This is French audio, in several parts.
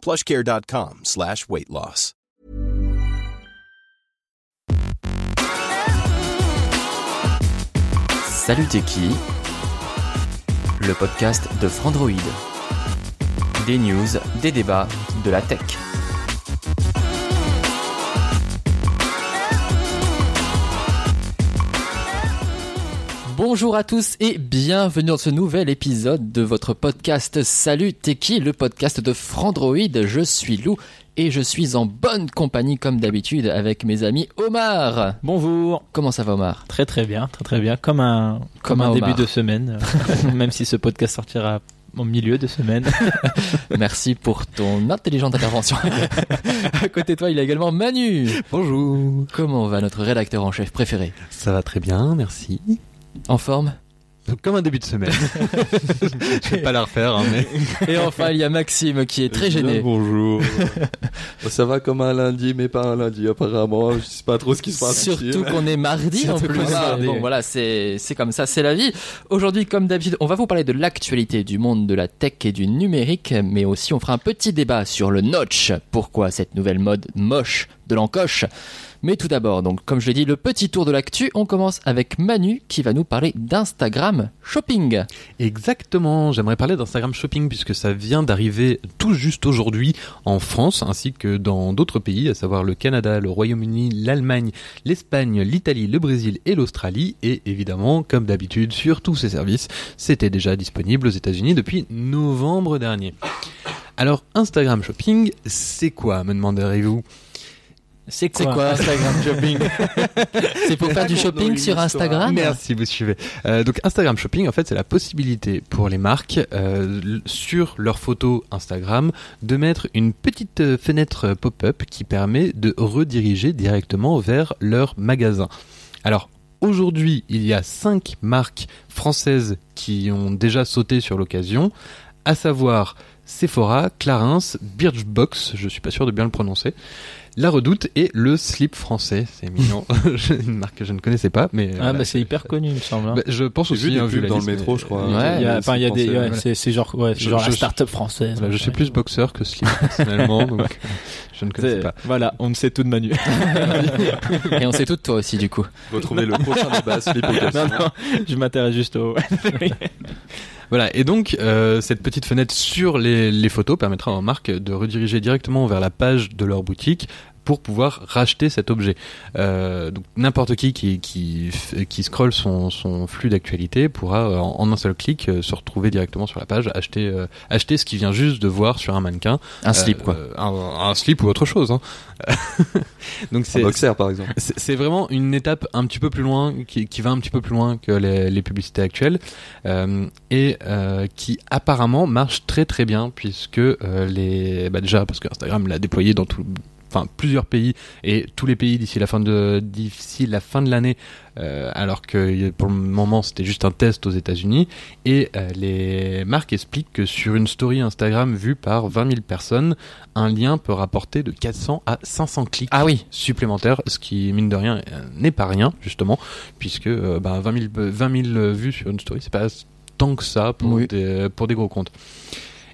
plushcare.com slash weight loss. Salut t'es qui? Le podcast de Frandroid. Des news, des débats, de la tech. Bonjour à tous et bienvenue dans ce nouvel épisode de votre podcast Salut T'es qui? Le podcast de Frandroid. Je suis Lou et je suis en bonne compagnie comme d'habitude avec mes amis Omar. Bonjour. Comment ça va Omar? Très très bien, très très bien. Comme un, comme, Comme un un début de semaine, euh, même si ce podcast sortira au milieu de semaine. Merci pour ton intelligente intervention. à côté de toi, il y a également Manu. Bonjour. Comment va notre rédacteur en chef préféré? Ça va très bien, merci. En forme Comme un début de semaine. Je vais pas la refaire, hein, mais. Et enfin, il y a Maxime qui est très gêné. Bonjour. ça va comme un lundi, mais pas un lundi apparemment. Je sais pas trop ce qui se passe. Surtout qu'on est mardi en plus. mardi, Bon voilà, c'est c'est comme ça, c'est la vie. Aujourd'hui, comme d'habitude, on va vous parler de l'actualité du monde de la tech et du numérique, mais aussi on fera un petit débat sur le notch. Pourquoi cette nouvelle mode moche de l'encoche mais tout d'abord, donc, comme je l'ai dit, le petit tour de l'actu. On commence avec Manu qui va nous parler d'Instagram Shopping. Exactement. J'aimerais parler d'Instagram Shopping puisque ça vient d'arriver tout juste aujourd'hui en France ainsi que dans d'autres pays, à savoir le Canada, le Royaume-Uni, l'Allemagne, l'Espagne, l'Italie, le Brésil et l'Australie. Et évidemment, comme d'habitude, sur tous ces services, c'était déjà disponible aux États-Unis depuis novembre dernier. Alors, Instagram Shopping, c'est quoi, me demanderez-vous? C'est quoi Instagram Shopping C'est pour faire du shopping sur Instagram Merci, vous suivez. Euh, donc Instagram Shopping, en fait, c'est la possibilité pour les marques euh, sur leurs photos Instagram de mettre une petite euh, fenêtre pop-up qui permet de rediriger directement vers leur magasin. Alors aujourd'hui, il y a cinq marques françaises qui ont déjà sauté sur l'occasion, à savoir Sephora, Clarins, Birchbox, je suis pas sûr de bien le prononcer. La Redoute et le slip français, c'est mignon, une marque que je ne connaissais pas, mais Ah voilà. bah c'est hyper connu, il me semble. hein. Bah, je pense J'ai aussi vu des hein, pubs la dans le métro, je crois. Ouais, il y a, Euh, enfin, il y a des, ouais, ouais. c'est, c'est genre, ouais, c'est Je- genre la je- start-up française. Voilà, je suis plus boxeur que slip personnellement, donc je ne connaissais pas. Voilà, on ne sait tout de Manu. Et on sait tout de toi aussi du coup. Retrouvez le prochain débat slip non, non, je m'intéresse juste au. Voilà, et donc euh, cette petite fenêtre sur les, les photos permettra aux marques de rediriger directement vers la page de leur boutique pour pouvoir racheter cet objet. Euh, donc n'importe qui qui, qui qui scrolle son, son flux d'actualité pourra euh, en, en un seul clic euh, se retrouver directement sur la page, acheter euh, acheter ce qu'il vient juste de voir sur un mannequin, Un slip Euh, quoi. un, un slip ou autre chose. Hein. donc Un c'est boxer, par exemple. c'est c'est vraiment une étape un petit peu plus loin, qui, qui va un petit peu plus loin que les, les publicités actuelles, euh, et euh, qui apparemment marche très très bien, puisque euh, les, bah déjà parce que Instagram l'a déployé dans tout, enfin plusieurs pays et tous les pays d'ici la fin de d'ici la fin de l'année, euh, alors que pour le moment c'était juste un test aux États-Unis, et euh, les marques expliquent que sur une story Instagram vue par 20 000 personnes, un lien peut rapporter de 400 à 500 clics Ah oui, supplémentaires, ce qui mine de rien euh, n'est pas rien justement, puisque euh, bah, 20, 000, euh, 20 000 vues sur une story, c'est pas tant que ça pour, Oui. des, pour des gros comptes.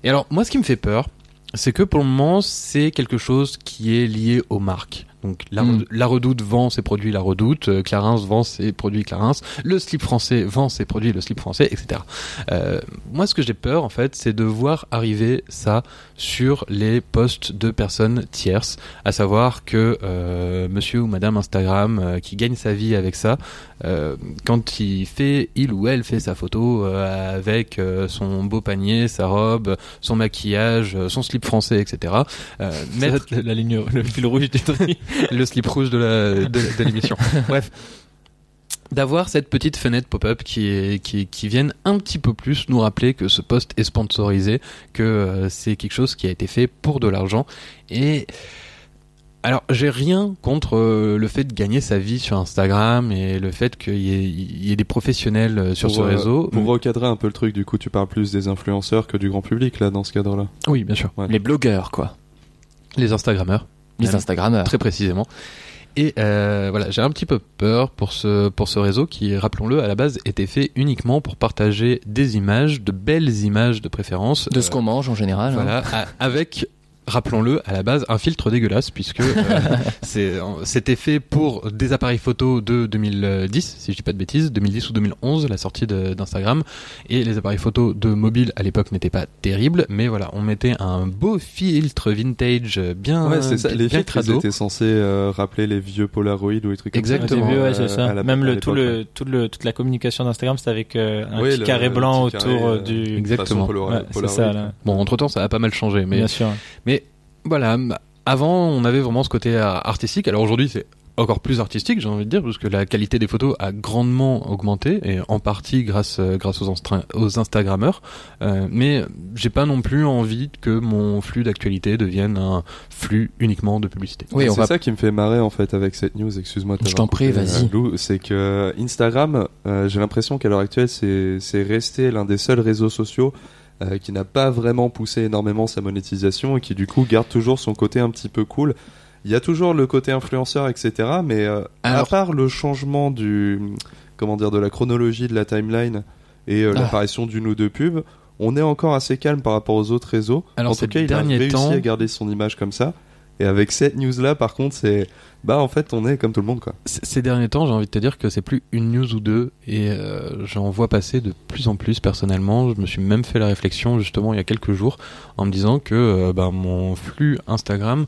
Et alors moi, ce qui me fait peur, c'est que pour le moment, c'est quelque chose qui est lié aux marques. Donc la, Mm. Redoute- la Redoute vend ses produits La Redoute, euh, Clarins vend ses produits Clarins, le slip français vend ses produits le slip français, etc. Euh, moi, ce que j'ai peur, en fait, c'est de voir arriver ça sur les posts de personnes tierces, à savoir que euh, monsieur ou madame Instagram qui gagne sa vie avec ça, quand il fait, il ou elle fait sa photo avec son beau panier, sa robe, son maquillage, son slip français, etc. Mettre la ligne, le fil rouge du truc. Le slip rouge de la de, de l'émission. Bref, d'avoir cette petite fenêtre pop-up qui est qui qui vienne un petit peu plus nous rappeler que ce poste est sponsorisé, que euh, c'est quelque chose qui a été fait pour de l'argent et Alors, j'ai rien contre euh, le fait de gagner sa vie sur Instagram et le fait qu'il y, ait- il y ait des professionnels euh, sur Pour, ce réseau. Pour recadrer un peu le truc, du coup, tu parles plus des influenceurs que du grand public, là, dans ce cadre-là. Oui, bien sûr. Ouais. Les blogueurs, quoi. Les Instagrammeurs, Même. Instagrammeurs. très précisément. Et euh, voilà, j'ai un petit peu peur pour ce pour ce réseau qui, rappelons-le, à la base était fait uniquement pour partager des images, de belles images de préférence. De ce euh, qu'on mange en général. hein. Voilà, avec, rappelons-le, à la base, un filtre dégueulasse, puisque euh, c'était fait pour des appareils photo de 2010, si je dis pas de bêtises, 2010 ou 2011, la sortie d'Instagram, et les appareils photo de mobile à l'époque n'étaient pas terribles, mais voilà, on mettait un beau filtre vintage bien, ouais, c'est ça. Les filtres, ils crado. étaient censés euh, rappeler les vieux Polaroid ou les trucs comme ça. Exactement. ouais, Euh, c'est ça. à la- Même à le, tout l'époque, le, tout le, toute la communication d'Instagram, c'était avec euh, un Oui, petit le- carré blanc petit autour carré, euh, euh, du. Exactement. Polaroid- Ouais, Polaroid, ça, là. Bon, entre temps, ça a pas mal changé, mais Bien sûr. Mais voilà, avant on avait vraiment ce côté euh, artistique. Alors aujourd'hui c'est encore plus artistique, j'ai envie de dire, parce que la qualité des photos a grandement augmenté et en partie grâce euh, grâce aux, instra- aux Instagrammeurs. Euh, mais j'ai pas non plus envie que mon flux d'actualité devienne un flux uniquement de publicité. Oui, on c'est va. ça qui me fait marrer en fait avec cette news. Excuse-moi. Je t'en prie, vas-y. euh, Lou, c'est que Instagram, euh, j'ai l'impression qu'à l'heure actuelle, c'est c'est resté l'un des seuls réseaux sociaux euh, qui n'a pas vraiment poussé énormément sa monétisation et qui du coup garde toujours son côté un petit peu cool. Il y a toujours le côté influenceur, etc. Mais euh, à part le changement du comment dire de la chronologie de la timeline et euh, Ah. l'apparition d'une ou deux pubs, on est encore assez calme par rapport aux autres réseaux. Alors, en tout cas, il a réussi temps- à garder son image comme ça. Et avec cette news là, par contre, c'est bah en fait, on est comme tout le monde quoi. Ces derniers temps, j'ai envie de te dire que c'est plus une news ou deux et euh, j'en vois passer de plus en plus personnellement. Je me suis même fait la réflexion justement il y a quelques jours en me disant que euh, ben, mon flux Instagram,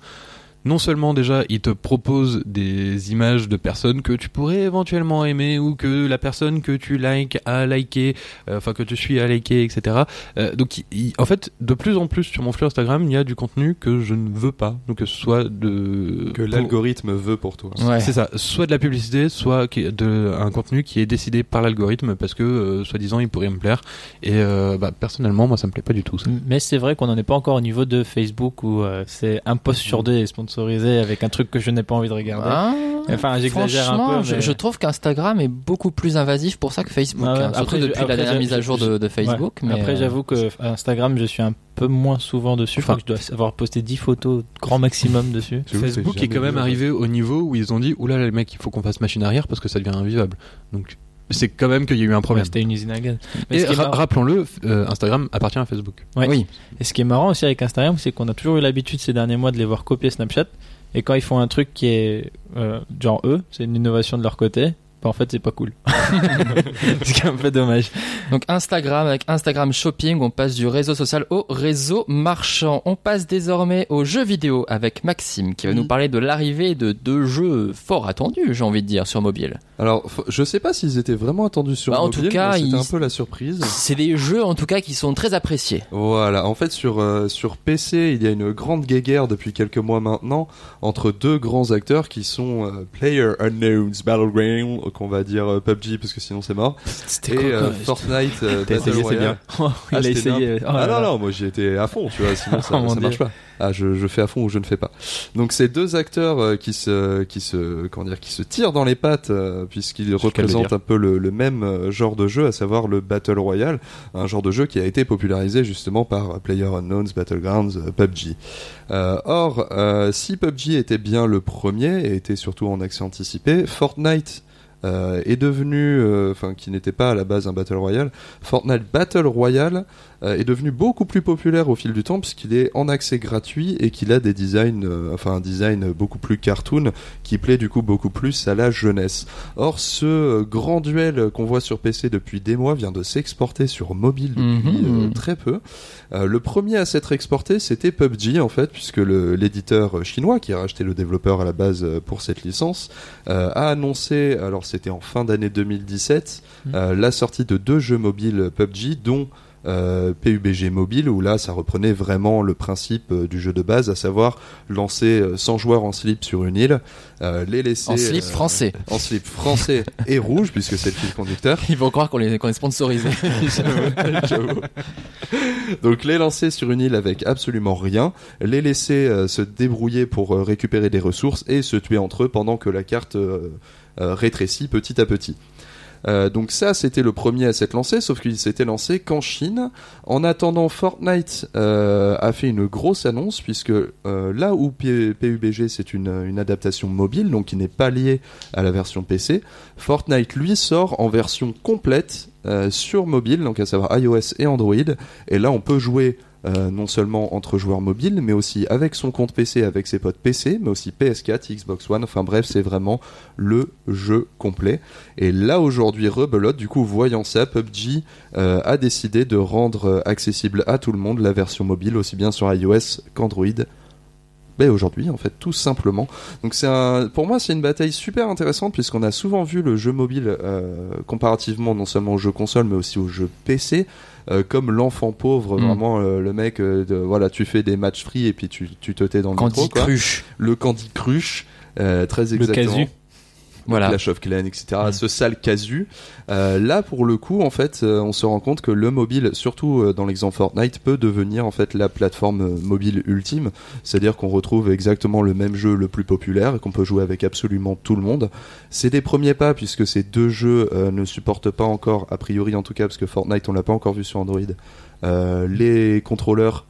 non seulement déjà il te propose des images de personnes que tu pourrais éventuellement aimer ou que la personne que tu likes a liké, euh, enfin que tu suis a liké, etc. Euh, donc il- il- en fait, de plus en plus sur mon flux Instagram, il y a du contenu que je ne veux pas, donc que ce soit de Que pour- l'algorithme veut pour toi. Ouais. c'est ça, soit de la publicité, soit de, un contenu qui est décidé par l'algorithme parce que, euh, soi-disant, il pourrait me plaire. Et euh, bah, personnellement, moi, ça me plaît pas du tout. Ça. Mais c'est vrai qu'on n'en est pas encore au niveau de Facebook où euh, c'est un post sur deux est sponsorisé avec un truc que je n'ai pas envie de regarder. Ah, Enfin, j'exagère un peu, je, mais- je trouve qu'Instagram est beaucoup plus invasif pour ça que Facebook. Ouais. hein, surtout Après, depuis après, la dernière mise à jour de, de Facebook. Ouais. Mais Après, euh, j'avoue que Instagram, je suis un peu moins souvent dessus. Enfin- je crois que je dois avoir posté 10 photos grand maximum dessus. Facebook est quand même arrivé au niveau où ils ont dit, oulala, les mecs, il faut qu'on fasse machine arrière parce que ça devient invivable. Donc, c'est quand même qu'il y a eu un problème. Ouais, C'était une usine à gaz. Mais Et ra- rappelons-le, euh, Instagram appartient à Facebook. Ouais. Oui. Et ce qui est marrant aussi avec Instagram, c'est qu'on a toujours eu l'habitude ces derniers mois de les voir copier Snapchat. Et quand ils font un truc qui est euh, genre eux, c'est une innovation de leur côté, bah en fait c'est pas cool. ce qui est un peu dommage. Donc Instagram, avec Instagram Shopping, on passe du réseau social au réseau marchand. On passe désormais aux jeux vidéo avec Maxime qui va nous parler de l'arrivée de deux jeux fort attendus, j'ai envie de dire, sur mobile. Alors, je sais pas s'ils étaient vraiment attendus sur Bah, en mobile, tout cas, c'était un peu la surprise. C'est des jeux en tout cas qui sont très appréciés. Voilà, en fait sur euh, sur PC, il y a une grande guéguerre depuis quelques mois maintenant entre deux grands acteurs qui sont euh, Player Unknown's Battleground, qu'on va dire euh, PUBG parce que sinon c'est mort, C'était et quoi, euh, Fortnite T'as Battle essayé, c'est Royale. Oh, il Ah, a essayé. Oh ah non non, moi j'y étais à fond, tu vois, sinon ça, Oh, ça marche pas. Ah, je, je fais à fond ou je ne fais pas. Donc c'est deux acteurs euh, qui se qui se comment dire qui se tirent dans les pattes euh, puisqu'ils représentent un peu le, le même euh, genre de jeu, à savoir le Battle Royale, un genre de jeu qui a été popularisé justement par PlayerUnknown's Battlegrounds PUBG. Euh, or, euh, si PUBG était bien le premier et était surtout en accès anticipé, Fortnite euh, est devenu, enfin qui n'était pas à la base un Battle Royale, Fortnite Battle Royale est devenu beaucoup plus populaire au fil du temps puisqu'il est en accès gratuit et qu'il a des designs, euh, enfin un design beaucoup plus cartoon qui plaît du coup beaucoup plus à la jeunesse. Or, ce euh, grand duel qu'on voit sur PC depuis des mois vient de s'exporter sur mobile depuis Mhm. euh, très peu. Euh, le premier à s'être exporté, c'était PUBG en fait, puisque l'éditeur chinois qui a racheté le développeur à la base euh, pour cette licence euh, a annoncé, alors c'était en fin d'année 2017, Mhm. euh, la sortie de deux jeux mobiles PUBG, dont euh, PUBG Mobile, où là, ça reprenait vraiment le principe euh, du jeu de base, à savoir lancer euh, 100 joueurs en slip sur une île, euh, les laisser... En slip euh, français. En slip français et rouge, puisque c'est le fil conducteur. Ils vont croire qu'on les- qu'on est sponsorisé. Donc les lancer sur une île avec absolument rien, les laisser euh, se débrouiller pour euh, récupérer des ressources et se tuer entre eux pendant que la carte euh, euh, rétrécit petit à petit. Euh, donc ça, c'était le premier à s'être lancé, sauf qu'il s'était lancé qu'en Chine. En attendant, Fortnite euh, a fait une grosse annonce, puisque euh, là où PUBG, c'est une, une adaptation mobile, donc qui n'est pas liée à la version PC, Fortnite, lui, sort en version complète euh, sur mobile, donc à savoir iOS et Android. Et là, on peut jouer euh, non seulement entre joueurs mobiles, mais aussi avec son compte PC, avec ses potes PC, mais aussi PS4, Xbox One. Enfin bref, c'est vraiment le jeu complet. Et là, aujourd'hui, rebelote, du coup, voyant ça, PUBG euh, a décidé de rendre accessible à tout le monde la version mobile, aussi bien sur iOS qu'Android. Ben aujourd'hui, en fait, tout simplement. Donc c'est un, pour moi, c'est une bataille super intéressante puisqu'on a souvent vu le jeu mobile euh, comparativement non seulement au jeu console mais aussi au jeu PC euh, comme l'enfant pauvre, Mm. vraiment euh, le mec. euh, de, voilà, tu fais des matchs free et puis tu, tu te tais dans le Candy métro, quoi. Crush. Le Candy Crush, euh, très Le exactement. casu. Voilà. Clash of Clans, etc. Ce sale casu. Euh, là, pour le coup, en fait, euh, on se rend compte que le mobile, surtout euh, dans l'exemple Fortnite, peut devenir en fait la plateforme euh, mobile ultime. C'est-à-dire qu'on retrouve exactement le même jeu le plus populaire et qu'on peut jouer avec absolument tout le monde. C'est des premiers pas puisque ces deux jeux euh, ne supportent pas encore, a priori en tout cas, parce que Fortnite, on l'a pas encore vu sur Android, euh, les contrôleurs.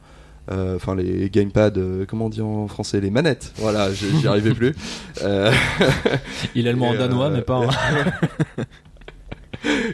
Euh, Enfin, les gamepads, euh, comment on dit en français Les manettes. Voilà, j'y arrivais plus. Euh, Il est le mot en danois, euh, mais pas en...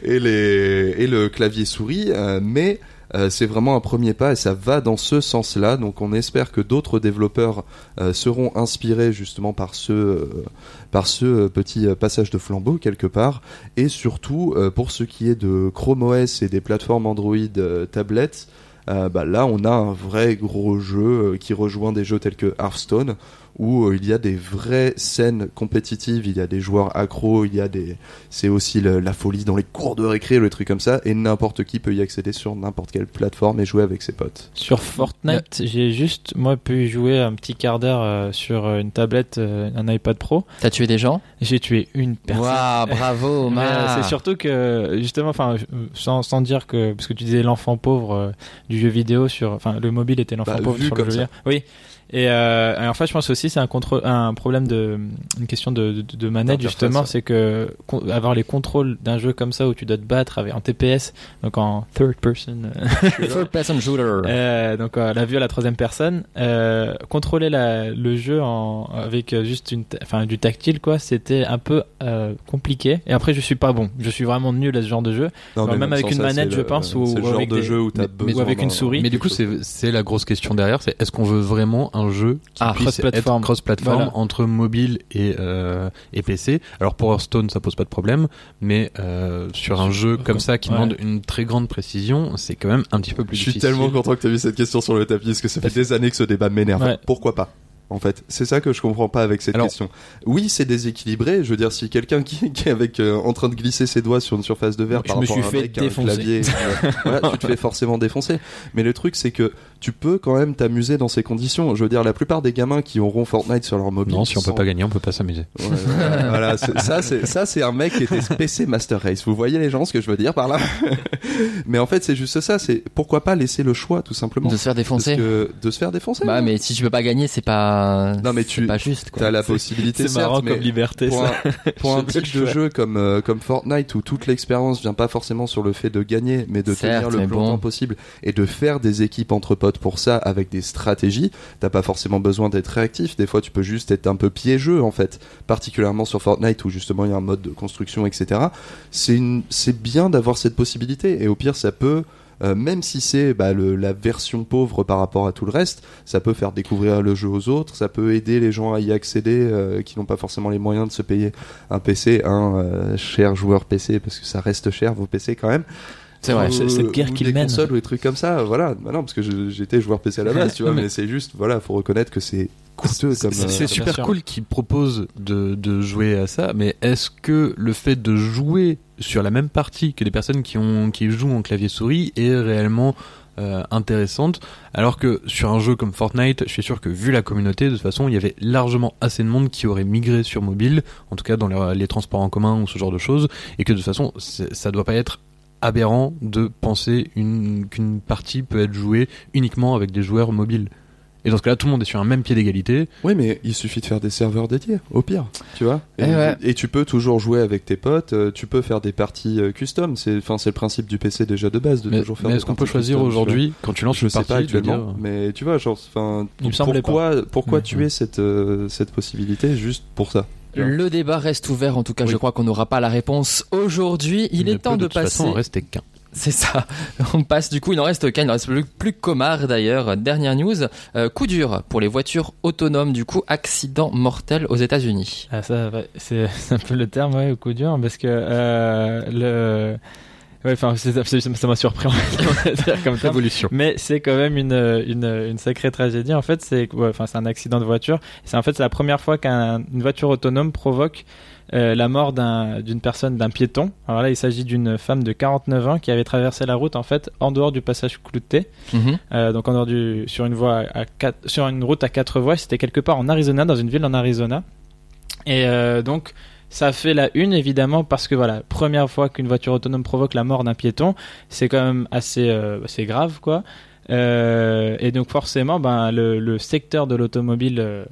et, les, et le clavier souris, euh, mais euh, c'est vraiment un premier pas et ça va dans ce sens-là. Donc on espère que d'autres développeurs euh, seront inspirés justement par ce, euh, par ce petit passage de flambeau quelque part. Et surtout, euh, pour ce qui est de Chrome OS et des plateformes Android euh, tablettes, euh, bah là on a un vrai gros jeu euh, qui rejoint des jeux tels que Hearthstone où euh, il y a des vraies scènes compétitives, il y a des joueurs accros, il y a des c'est aussi le- la folie dans les cours de récré, le truc comme ça et n'importe qui peut y accéder sur n'importe quelle plateforme et jouer avec ses potes. Sur Fortnite, j'ai juste, moi, pu jouer un petit quart d'heure euh, sur euh, une tablette, euh, un iPad Pro. T'as tué des gens? J'ai tué une personne. Waouh, bravo, euh, c'est surtout que justement, enfin, sans, sans dire que parce que tu disais l'enfant pauvre euh, du jeu vidéo sur, enfin, le mobile était l'enfant Bah, pauvre sur le comme jeu. Oui. Et, euh, et en fait, je pense aussi c'est un contrôle, un problème de, une question de, de, de manette justement, ouais. c'est que avoir les contrôles d'un jeu comme ça où tu dois te battre avec, en TPS, donc en third person. euh, Third person shooter. euh, donc euh, la vue à la troisième personne, euh, contrôler la, le jeu en, avec juste une, enfin du tactile quoi, c'était un peu euh, compliqué. Et après je suis pas bon, je suis vraiment nul à ce genre de jeu. Non, mais même avec une ça, manette, je le- pense, ou- ou genre avec de des- jeu où t'as mais- mais- besoin ou avec une souris. Mais du coup, c'est c'est la grosse question derrière, c'est est-ce qu'on veut vraiment un jeu qui Ah, puisse être cross-platform. Voilà. entre mobile et, euh, et PC Alors pour Hearthstone, ça pose pas de problème, mais euh, sur un jeu comme ça qui Ouais. demande une très grande précision, c'est quand même un petit peu plus Je suis difficile. tellement content que tu as mis cette question sur le tapis parce que ça fait des années que ce débat m'énerve. Ouais. Pourquoi pas en fait, c'est ça que je comprends pas avec cette Alors- question. Oui, c'est déséquilibré. Je veux dire, si quelqu'un qui, qui est avec euh, en train de glisser ses doigts sur une surface de verre Je par me rapport suis à un fait mec un clavier, euh, voilà, tu te fais forcément défoncer. Mais le truc, c'est que tu peux quand même t'amuser dans ces conditions. Je veux dire, la plupart des gamins qui auront Fortnite sur leur mobile, Non, si on peut sont- pas gagner, on peut pas s'amuser. Ouais, voilà, ça c'est ça c'est un mec qui était PC Master Race. Vous voyez les gens ce que je veux dire par là Mais en fait, c'est juste ça, c'est pourquoi pas laisser le choix tout simplement De se faire défoncer. que de se faire défoncer. Bah, mais si tu peux pas gagner, c'est pas. Non, mais tu- pas juste, quoi. T'as la possibilité C'est marrant comme liberté. pour ça. un, pour un type de jeu comme euh, comme Fortnite où toute l'expérience vient pas forcément sur le fait de gagner, mais de Certes, tenir le plus bon. longtemps possible et de faire des équipes entre potes pour ça avec des stratégies. T'as pas forcément besoin d'être réactif. Des fois, tu peux juste être un peu piégeux en fait, particulièrement sur Fortnite où justement il y a un mode de construction, etc. C'est bien d'avoir cette possibilité et au pire, ça peut euh, même si c'est bah, la version pauvre par rapport à tout le reste, ça peut faire découvrir le jeu aux autres, ça peut aider les gens à y accéder euh, qui n'ont pas forcément les moyens de se payer un PC, un euh, cher joueur PC, parce que ça reste cher vos PC quand même. C'est vrai. Ou- c'est- cette guerre ou qu'il des mène. consoles ou des trucs comme ça, voilà. Bah non, parce que j'étais joueur PC à la base, tu vois, Mais- mais c'est juste, voilà, faut reconnaître que c'est coûteux comme. C'est euh, super cool qu'ils proposent de, de jouer à ça, mais est-ce que le fait de jouer sur la même partie que des personnes qui, ont, qui jouent en clavier souris est réellement euh, intéressante? Alors que sur un jeu comme Fortnite, je suis sûr que vu la communauté, de toute façon, il y avait largement assez de monde qui aurait migré sur mobile, en tout cas dans les, les transports en commun ou ce genre de choses, et que de toute façon, ça doit pas être aberrant de penser une- qu'une partie peut être jouée uniquement avec des joueurs mobiles. Et dans ce cas-là, tout le monde est sur un même pied d'égalité. Oui, mais il suffit de faire des serveurs dédiés, au pire, tu vois. Et, Eh ouais. et tu peux toujours jouer avec tes potes, euh, tu peux faire des parties euh, custom. C'est, enfin, c'est le principe du PC déjà de base de Mais, toujours faire. mais est-ce qu'on peut choisir aujourd'hui, quand tu lances Je une sais partie, pas dire- actuellement, mais tu vois, genre, enfin, Il me semblait pourquoi, pourquoi Mhm. tuer cette euh, cette possibilité juste pour ça? Le débat reste ouvert, en tout cas, Oui. je crois qu'on n'aura pas la réponse aujourd'hui. Il est temps de, de toute passer. façon en rester qu'un. C'est ça. On passe du coup, il n'en reste qu'un, il n'en reste plus, plus qu'Omar d'ailleurs. Dernière news, euh, coup dur pour les voitures autonomes, du coup, accident mortel aux États-Unis. Ah, ça, c'est un peu le terme, ouais, coup dur, parce que euh, le. Ouais, enfin, ça m'a surpris, comme. Révolution. Mais c'est quand même une, une, une sacrée tragédie. En fait, c'est ouais, enfin, c'est un accident de voiture. C'est en fait c'est la première fois qu'une voiture autonome provoque euh, la mort d'un- d'une personne, d'un piéton. Alors là, il s'agit d'une femme de 49 ans qui avait traversé la route en fait en dehors du passage clouté. Mhm. Euh, donc en dehors du sur une voie à quatre, sur une route à quatre voies, c'était quelque part en Arizona, dans une ville en Arizona. Et euh, donc ça fait la une évidemment parce que voilà, première fois qu'une voiture autonome provoque la mort d'un piéton, c'est quand même assez euh, c'est grave quoi. Euh, et donc forcément, ben, le, le secteur de l'automobile euh,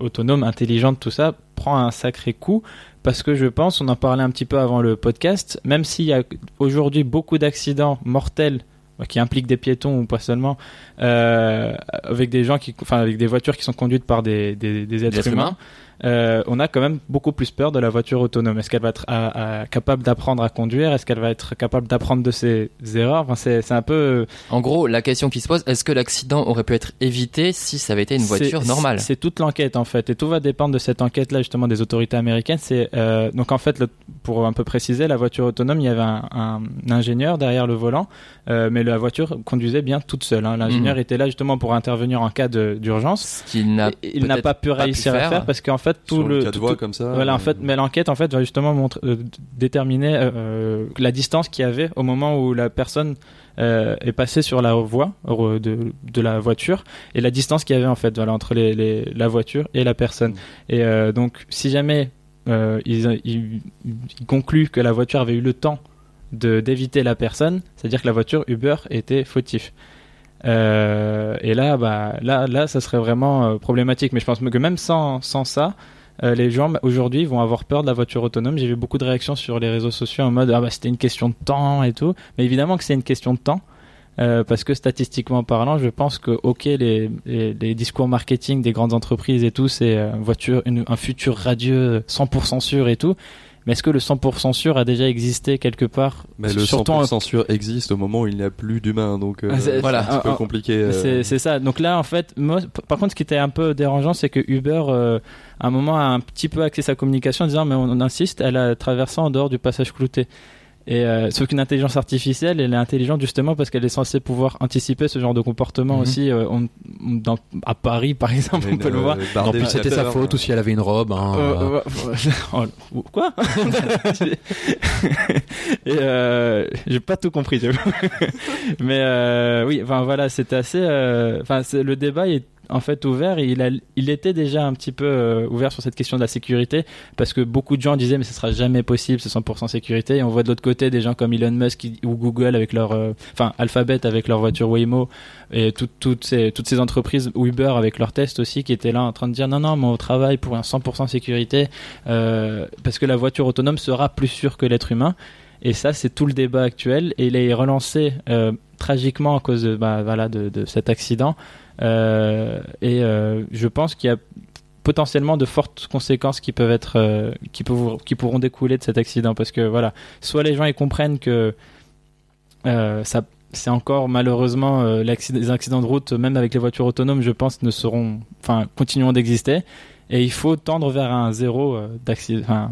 autonome, intelligente, tout ça, prend un sacré coup parce que je pense, on en parlait un petit peu avant le podcast, même s'il y a aujourd'hui beaucoup d'accidents mortels euh, qui impliquent des piétons ou pas seulement, euh, avec des gens qui, enfin avec des voitures qui sont conduites par des, des, des êtres, Des êtres humains. humains. Euh, on a quand même beaucoup plus peur de la voiture autonome. Est-ce qu'elle va être à- à- capable d'apprendre à conduire? Est-ce qu'elle va être capable d'apprendre de ses erreurs? Enfin, c'est, un peu euh, En gros, la question qui se pose, est-ce que l'accident aurait pu être évité si ça avait été une voiture normale? C'est toute l'enquête en fait, et tout va dépendre de cette enquête-là justement des autorités américaines. C'est euh, donc en fait, le- pour un peu préciser, la voiture autonome, il y avait un, un ingénieur derrière le volant, euh, mais la voiture conduisait bien toute seule. hein. L'ingénieur Mhm. était là justement pour intervenir en cas d'urgence. Ce qu'il n'a Il n'a pas pu pas pu réussir à faire parce qu'en fait tout Sur le le cas de tout- voie tout- comme ça. voilà, en euh, fait, mais l'enquête en fait va justement montre, euh, déterminer euh, la distance qu'il y avait au moment où la personne euh, est passée sur la voie de, de la voiture et la distance qu'il y avait en fait voilà, entre les, les- la voiture et la personne. Et euh, donc, si jamais euh, ils, ils, ils concluent que la voiture avait eu le temps d'éviter la personne, c'est-à-dire que la voiture Uber était fautif. Euh, et là, bah, là, là, ça serait vraiment euh, problématique. Mais je pense que même sans, sans ça, euh, les gens aujourd'hui vont avoir peur de la voiture autonome. J'ai vu beaucoup de réactions sur les réseaux sociaux en mode ah bah c'était une question de temps et tout. Mais évidemment que c'est une question de temps. parce que statistiquement parlant, je pense que ok les, discours marketing des grandes entreprises et tout, c'est voiture, un futur radieux 100% sûr et tout. Mais est-ce que le 100% sûr a déjà existé quelque part Mais le Surtout en- 100% sûr existe au moment où il n'y a plus d'humains, donc euh, Ah, c'est- voilà. c'est un peu Ah, ah, compliqué. euh, C'est ça. Donc là, en fait, moi, par contre, ce qui était un peu dérangeant, c'est que Uber, euh, à un moment, a un petit peu axé sa communication en disant, mais on, on insiste, elle a traversé en dehors du passage clouté. Et euh, sauf qu'une intelligence artificielle, elle est intelligente justement parce qu'elle est censée pouvoir anticiper ce genre de comportement Mhm. aussi. euh, on- on- dans- à Paris, par exemple, on peut le voir. En plus, c'était sa faute ou si elle avait une robe. hein, Euh, euh, euh, oh, quoi? Et euh, j'ai pas tout compris. Mais euh, oui, enfin voilà, c'était assez. euh, Enfin, le débat est en fait ouvert. Il était déjà un petit peu euh, ouvert sur cette question de la sécurité parce que beaucoup de gens disaient mais ce sera jamais possible, c'est 100% sécurité. Et on voit de l'autre côté des gens comme Elon Musk ou Google avec leur, euh, enfin Alphabet avec leur voiture Waymo et tout- toutes ces entreprises Uber avec leurs tests aussi qui étaient là en train de dire non non mais on travaille pour un 100% sécurité euh, parce que la voiture autonome sera plus sûre que l'être humain et ça c'est tout le débat actuel et il est relancé tragiquement à cause de bah, voilà de cet accident Euh, et euh, je pense qu'il y a potentiellement de fortes conséquences qui peuvent être euh, qui peuvent qui pourront découler de cet accident parce que voilà soit les gens ils comprennent que ça c'est encore malheureusement l'accident- les accidents de route même avec les voitures autonomes je pense ne seront enfin continueront d'exister. Et il faut tendre vers un zéro d'accident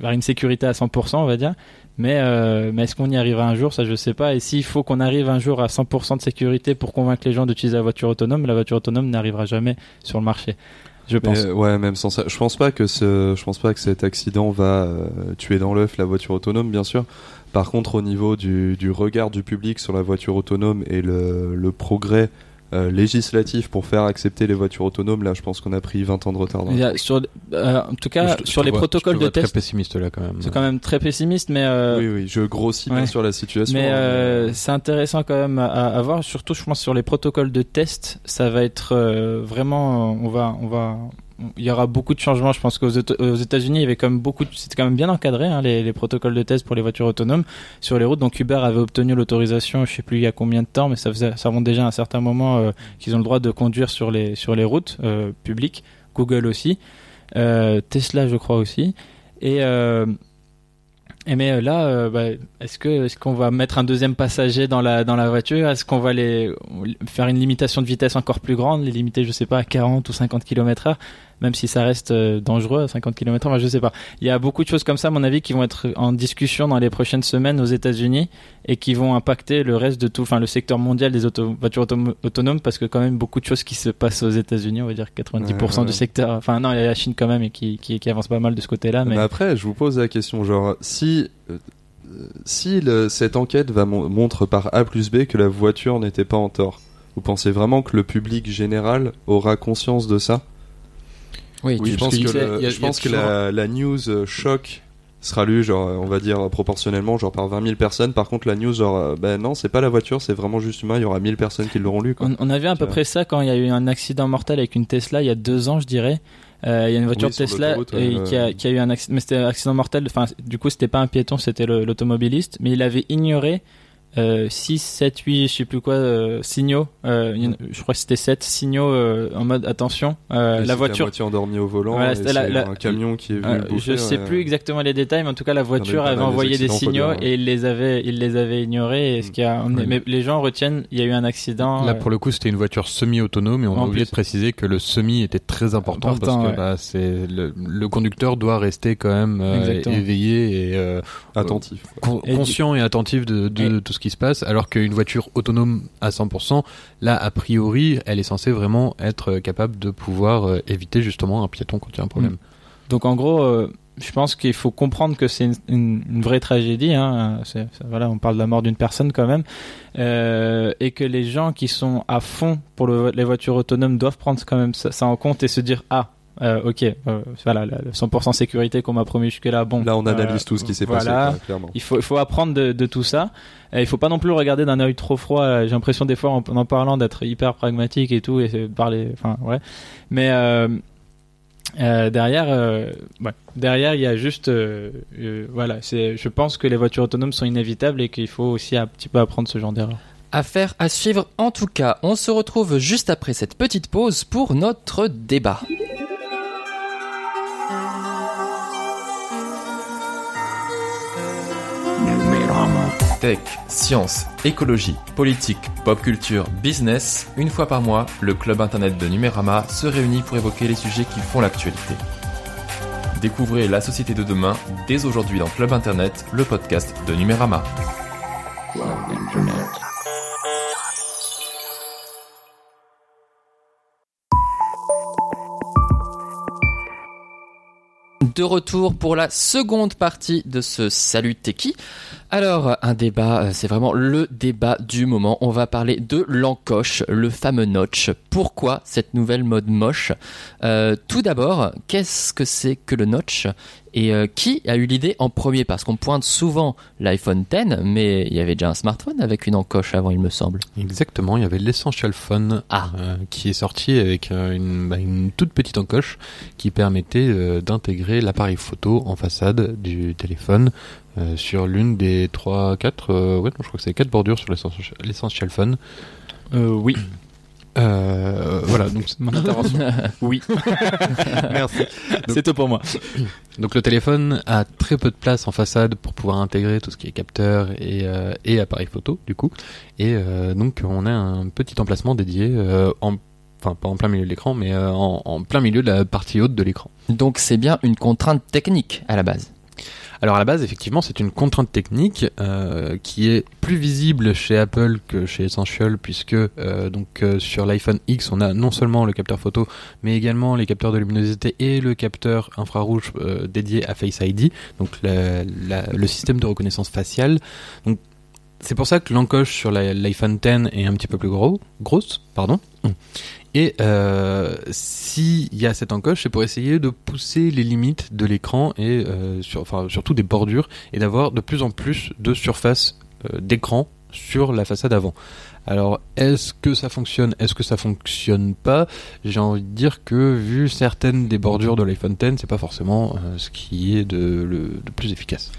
vers une sécurité à 100% on va dire mais, euh, mais est-ce qu'on y arrivera un jour? Ça, je sais pas. Et s'il faut qu'on arrive un jour à 100% de sécurité pour convaincre les gens d'utiliser la voiture autonome, la voiture autonome n'arrivera jamais sur le marché. je pense. Ouais, même sans ça, je pense pas que je pense pas que cet accident va euh, tuer dans l'œuf la voiture autonome, bien sûr. Par contre, au niveau du, regard du public sur la voiture autonome et le progrès euh, législatif pour faire accepter les voitures autonomes, là, je pense qu'on a pris 20 ans de retard. dans Il le y a truc. sur, euh, en tout cas, Je te- je sur te les vois- protocoles de test, très pessimiste là quand même. c'est quand même très pessimiste, mais euh, Oui, oui, je grossis bien sur la situation. Mais hein, c'est intéressant quand même à, à voir, surtout je pense sur les protocoles de test, ça va être euh, vraiment, on va, on va, il y aura beaucoup de changements. Je pense qu'aux Éta- aux États-Unis, il y avait quand beaucoup, c'était quand même bien encadré hein, les, les protocoles de test pour les voitures autonomes sur les routes. Donc Uber avait obtenu l'autorisation, je sais plus il y a combien de temps, mais ça faisait, ça remonte déjà à un certain moment euh, qu'ils ont le droit de conduire sur les sur les routes euh, publiques. Google aussi, euh, Tesla je crois aussi, et et mais euh, là, euh, bah, est-ce est-ce qu'on va mettre un deuxième passager dans la dans la voiture? Est-ce qu'on va les faire une limitation de vitesse encore plus grande, les limiter, je sais pas, à 40 ou 50 km/h, même si ça reste euh, dangereux à 50 km/h, moi je sais pas. Il y a beaucoup de choses comme ça, à mon avis, qui vont être en discussion dans les prochaines semaines aux États-Unis et qui vont impacter le reste de tout, enfin le secteur mondial des auto- voitures autonomes, parce que quand même beaucoup de choses qui se passent aux États-Unis, on va dire 90% Ouais, ouais. du secteur. Enfin non, il y a la Chine quand même et qui qui, qui avance pas mal de ce côté-là, mais Mais après, je vous pose la question, genre, si, euh, si le- cette enquête va mon- montre par A plus B que la voiture n'était pas en tort, vous pensez vraiment que le public général aura conscience de ça? Oui, Oui, tu- je pense que, le- il y a- je pense que la, la news euh, choc sera lue, genre, on va dire proportionnellement, genre par 20 000 personnes. Par contre, la news, genre, euh, ben non, c'est pas la voiture, c'est vraiment juste humain. Il y aura 1000 personnes qui l'auront lu. Quoi. On, on a vu à peu près ça quand il y a eu un accident mortel avec une Tesla il y a deux ans, je dirais. Euh, il y a une voiture Oui, Tesla ouais, et qui, a, qui a eu un accident, mais c'était un accident mortel. Enfin, du coup, c'était pas un piéton, c'était l'automobiliste, mais il avait ignoré euh, 6, 7, 8, je sais plus quoi, euh, signaux. Euh, y a- je crois que c'était 7 signaux euh, en mode attention. euh, la voiture. La moitié endormie au volant. Voilà, et la- la- un camion qui est venu Euh, bouffer, je sais plus exactement les détails, mais en tout cas la voiture avait envoyé des signaux dire, ouais. et il les avait, il les avait ignorés. Et ce qui a, Ouais. mais les gens retiennent, il y a eu un accident. Là, pour le coup, c'était une voiture semi-autonome et on En a oublié plus. de préciser que le semi était très important, Important, parce que ouais. bah, c'est le, le conducteur doit rester quand même euh, éveillé et euh, Attentif. con- Et du- conscient et attentif de, de Et- tout ce se passe, alors qu'une voiture autonome à 100%, là, a priori, elle est censée vraiment être capable de pouvoir euh, éviter justement un piéton quand il y a un problème. Donc en gros, euh, je pense qu'il faut comprendre que c'est une, vraie tragédie. Hein. Voilà, on parle de la mort d'une personne quand même, Euh, et que les gens qui sont à fond pour le- les voitures autonomes doivent prendre quand même ça en compte et se dire ah. Euh, ok, euh, voilà, le 100% sécurité qu'on m'a promis jusque-là. Bon, Là, on euh, analyse tout ce qui s'est voilà. passé, clairement. Il faut, il faut apprendre de, de tout ça. Euh, il faut pas non plus le regarder d'un œil trop froid. Euh, J'ai l'impression des fois en, en parlant d'être hyper pragmatique et tout et parler. Enfin ouais. Mais euh, euh, derrière, euh, ouais. derrière il y a juste, euh, euh, voilà. C'est, je pense que les voitures autonomes sont inévitables et qu'il faut aussi un petit peu apprendre ce genre d'erreur. Affaire à suivre en tout cas. On se retrouve juste après cette petite pause pour notre débat. Tech, science, écologie, politique, pop culture, business, une fois par mois, le club internet de Numérama se réunit pour évoquer les sujets qui font l'actualité. Découvrez la société de demain dès aujourd'hui dans Club Internet, le podcast de Numérama. De retour pour la seconde partie de ce Salut Techie. Alors, un débat, euh, c'est vraiment le débat du moment. On va parler de l'encoche, le fameux notch. Pourquoi cette nouvelle mode moche? Euh, Tout d'abord, qu'est-ce que c'est que le notch? Et euh, qui a eu l'idée en premier? Parce qu'on pointe souvent l'iPhone X, mais il y avait déjà un smartphone avec une encoche avant, il me semble. Exactement, il y avait l'Essential Phone Ah. euh, qui est sorti avec euh, une, bah, une toute petite encoche qui permettait d'intégrer l'appareil photo en façade du téléphone euh, sur l'une des trois, quatre, euh, ouais, non, je crois que c'est quatre bordures sur l'Essential- Phone. Euh, oui. Euh, voilà, donc Mon intervention. oui. merci. C'est tout pour moi. Donc le téléphone a très peu de place en façade pour pouvoir intégrer tout ce qui est capteur et, euh, et appareil photo du coup. Et euh, donc on a un petit emplacement dédié euh, en enfin pas en plein milieu de l'écran mais euh, en, en plein milieu de la partie haute de l'écran. Donc c'est bien une contrainte technique à la base. Alors à la base, effectivement, c'est une contrainte technique euh, qui est plus visible chez Apple que chez Essential, puisque euh, donc euh, sur l'iPhone X, on a non seulement le capteur photo, mais également les capteurs de luminosité et le capteur infrarouge dédié à Face ID, donc le système de reconnaissance faciale. C'est pour ça que l'encoche sur l'iPhone X est un petit peu plus gros, grosse, pardon. Et euh, s'il y a cette encoche, c'est pour essayer de pousser les limites de l'écran et euh, enfin, surtout des bordures et d'avoir de plus en plus de surface euh, d'écran sur la façade avant. Alors, est-ce que ça fonctionne Est-ce que ça fonctionne pas? J'ai envie de dire que vu certaines des bordures de l'iPhone X, c'est pas forcément ce qui est le, de plus efficace.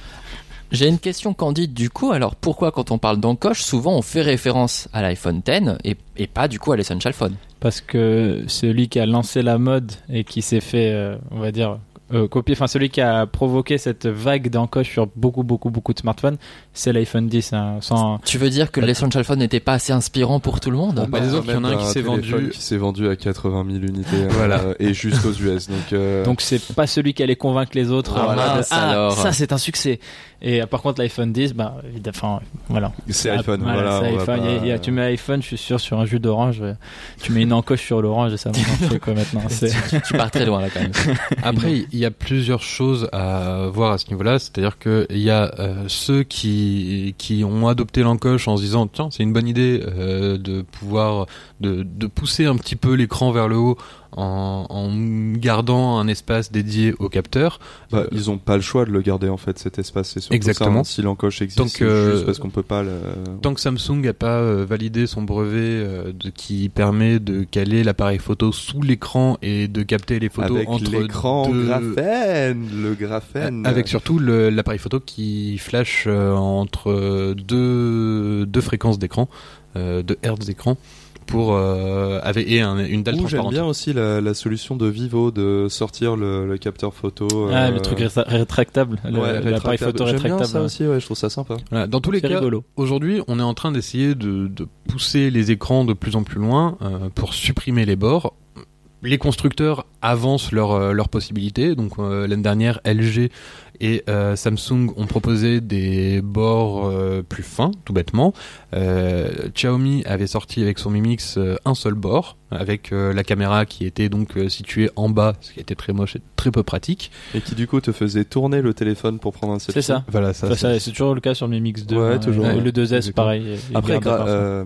J'ai une question candide du coup. Alors pourquoi quand on parle d'encoche, souvent on fait référence à l'iPhone X et, et pas du coup à l'Essential Phone? Parce que celui qui a lancé la mode et qui s'est fait, euh, on va dire, euh, copier, enfin celui qui a provoqué cette vague d'encoche sur beaucoup, beaucoup, beaucoup de smartphones, c'est l'iPhone 10. hein, sans... Tu veux dire que l'Essential Phone n'était pas assez inspirant pour tout le monde? Bah, disons qu'il y en a un qui s'est vendu- qui s'est vendu à 80 000 unités euh, Voilà. et juste aux US. Donc, euh, Donc c'est pas celui qui allait convaincre les autres. Ah, mince, ah, alors. ça c'est un succès. Et euh, par contre l'iPhone 10, bah enfin voilà. c'est Ah, iPhone. Voilà, c'est on va iPhone. pas- Il y a- il y a- tu mets iPhone, je suis sûr, sur un jus d'orange, euh, tu mets une encoche sur l'orange et ça va marcher quoi maintenant. C'est- tu, tu pars très loin là quand même. Après, il y a plusieurs choses à voir à ce niveau-là. C'est-à-dire qu'il y a euh, ceux qui, qui ont adopté l'encoche en se disant tiens, c'est une bonne idée euh, de pouvoir de, de pousser un petit peu l'écran vers le haut en, en gardant un espace dédié au capteur. Bah, Euh, ils ont pas le choix de le garder en fait cet espace. C'est Exactement. ça, hein. Si l'encoche existe, c'est euh, juste parce qu'on peut pas le. Tant que Samsung n'a pas euh, validé son brevet euh, de, qui permet de caler l'appareil photo sous l'écran et de capter les photos avec entre l'écran deux- graphène, le graphène. Avec surtout l'appareil photo qui flash euh, entre deux, deux fréquences d'écran, deux hertz d'écran, pour euh, avec et un- une dalle Ou j'aime transparente. bien aussi la, la solution de Vivo de sortir le, le capteur photo. Ah, euh, le truc rétra- rétractable, le- ouais, l'appareil rétractable. photo J'aime bien rétractable. ça aussi, ouais, je trouve ça sympa. Voilà, dans tous les cas, aujourd'hui, on est en train d'essayer de, de pousser les écrans de plus en plus loin euh, pour supprimer les bords. Les constructeurs avancent leurs euh, leurs possibilités. Donc euh, l'année dernière, LG et euh, Samsung ont proposé des bords euh, plus fins, tout bêtement. Euh, Xiaomi avait sorti avec son Mi Mix un seul bord, avec euh, la caméra qui était donc euh, située en bas, ce qui était très moche et très peu pratique. Et qui du coup te faisait tourner le téléphone pour prendre un selfie. C'est ça. Voilà, ça. Ça, c'est- ça, c'est toujours le cas sur le Mi Mix 2. Ouais, hein, toujours, et ouais. Le 2S, Exactement. pareil. il Après, ça. euh,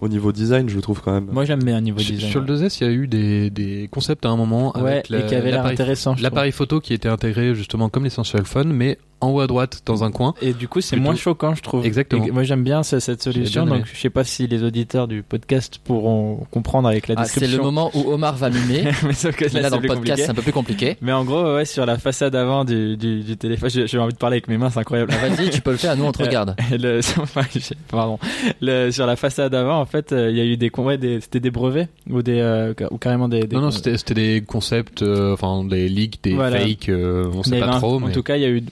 au niveau design, je le trouve quand même. Moi, j'aime bien niveau Sur- design. Sur le 2S, il y a eu des, des concepts à un moment ouais, avec la- et qui avait l'air l'appareil- intéressant. je l'appareil photo qui était intégré justement comme l'essential phone, mais en haut à droite dans un coin. Et du coup, c'est moins choquant, je trouve. Exactement. Et moi, j'aime bien ce- cette solution. Donc, je sais pas si les auditeurs du podcast pourront comprendre avec la Ah, c'est description. le moment où Omar va mimer. Mais sauf que là, là, dans le podcast, c'est un peu plus compliqué. Mais en gros, ouais, sur la façade avant du, du, du téléphone, j'ai envie de parler avec mes mains, c'est incroyable. Ah, Vas-y, tu peux le faire. Nous, on te Euh, regarde. Le, pardon. Le, sur la façade avant, en fait, euh, il y a eu des, con- ouais, des c'était des brevets ou des euh, ou carrément des. des Non, non, c'était c'était des concepts, euh, enfin des leaks, des Voilà. fakes, euh, on sait pas trop. En mais... tout cas, il y a eu de-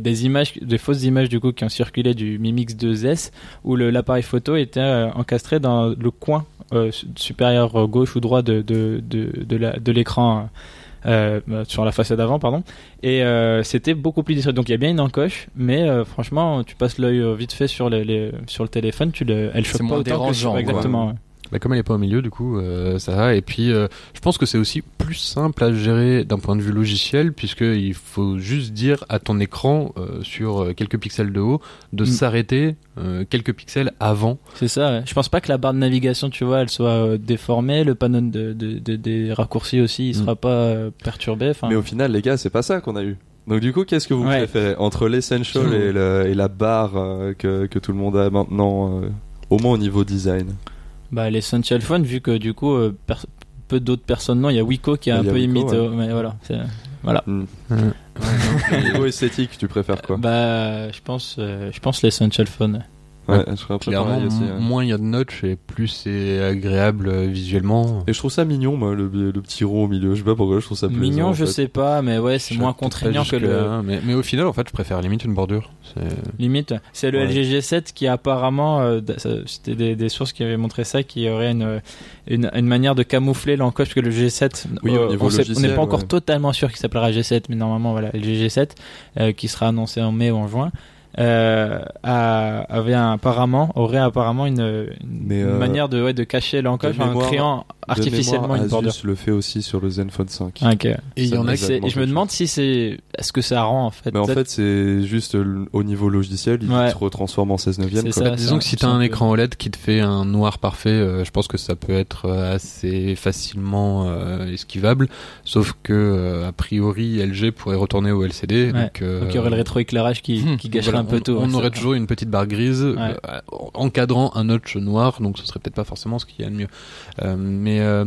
des images, des fausses images du coup qui ont circulé du Mi Mix 2S où l'appareil photo était euh, encastré dans le coin euh, su- supérieur euh, gauche ou droit de de de, l'écran. euh, sur la façade avant pardon et euh, c'était beaucoup plus discret donc il y a bien une encoche mais euh, franchement tu passes l'œil vite fait sur les, les- sur le téléphone tu le elle choque pas moins autant que dérangeant, exactement ouais. Bah, comme elle est pas au milieu, du coup, euh, ça va. Et puis, euh, je pense que c'est aussi plus simple à gérer d'un point de vue logiciel, puisqu'il faut juste dire à ton écran, euh, sur quelques pixels de haut, de Mm. s'arrêter euh, quelques pixels avant. C'est ça, ouais. je pense pas que la barre de navigation, tu vois, elle soit déformée, le panneau de, de- de- des raccourcis aussi, il Mm. sera pas perturbé. Mais au final, les gars, c'est pas ça qu'on a eu. Donc du coup, qu'est-ce que vous Ouais. préférez entre l'essential et, le- et la barre euh, que, que tout le monde a maintenant, euh, au moins au niveau design? Bah, l'essential phone, vu que du coup, euh, peu d'autres personnes non, il y a Wiko qui a Il un peu Wiko, imité, ouais. mais voilà. c'est- Voilà. Au niveau esthétique, tu préfères quoi? Bah, je pense, euh, je pense l'essential phone. Ouais, je serais Clairement, pareil aussi, ouais. moins il y a de notch et plus c'est agréable euh, visuellement. Et je trouve ça mignon, moi, le, le petit rond au milieu. Je sais pas pourquoi, je trouve ça plaisant. Mignon, je fait. sais pas, mais ouais, c'est moins contraignant que le. Mais, mais au final, en fait, je préfère limite une bordure. C'est- Limite, c'est le Ouais. LG G7 qui apparemment, euh, c'était des, des sources qui avaient montré ça, qui aurait une, une, une manière de camoufler l'encoche, parce que le G7, Oui, au niveau on n'est pas encore ouais. totalement sûr qu'il s'appellera G7, mais normalement, voilà, le G7, euh, qui sera annoncé en mai ou en juin, euh, avait apparemment, aurait apparemment une, une euh, manière de, ouais, de cacher l'encoche en mémoire- créant artificiellement mémoire, une bordure. Asus le fait aussi sur le Zenfone 5. Ah, ok. Et il y en a je me demande si c'est, est-ce que ça rend en fait. Mais en peut-être- fait, c'est juste au niveau logiciel, il Ouais. se retransforme en 16 neuvième. C'est quoi. ça. Bah, disons que si t'as un écran OLED qui te fait un noir parfait, euh, je pense que ça peut être euh, assez facilement euh, esquivable. Sauf que euh, a priori LG pourrait retourner au LCD. Ouais. Donc, euh, Donc il y aurait le rétroéclairage qui, Hmm. qui gâcherait voilà, un peu on, tout. On ouais, aurait toujours une petite barre grise euh, encadrant un notch noir, donc ce serait peut-être pas forcément ce qu'il y a de mieux. Euh, mais euh,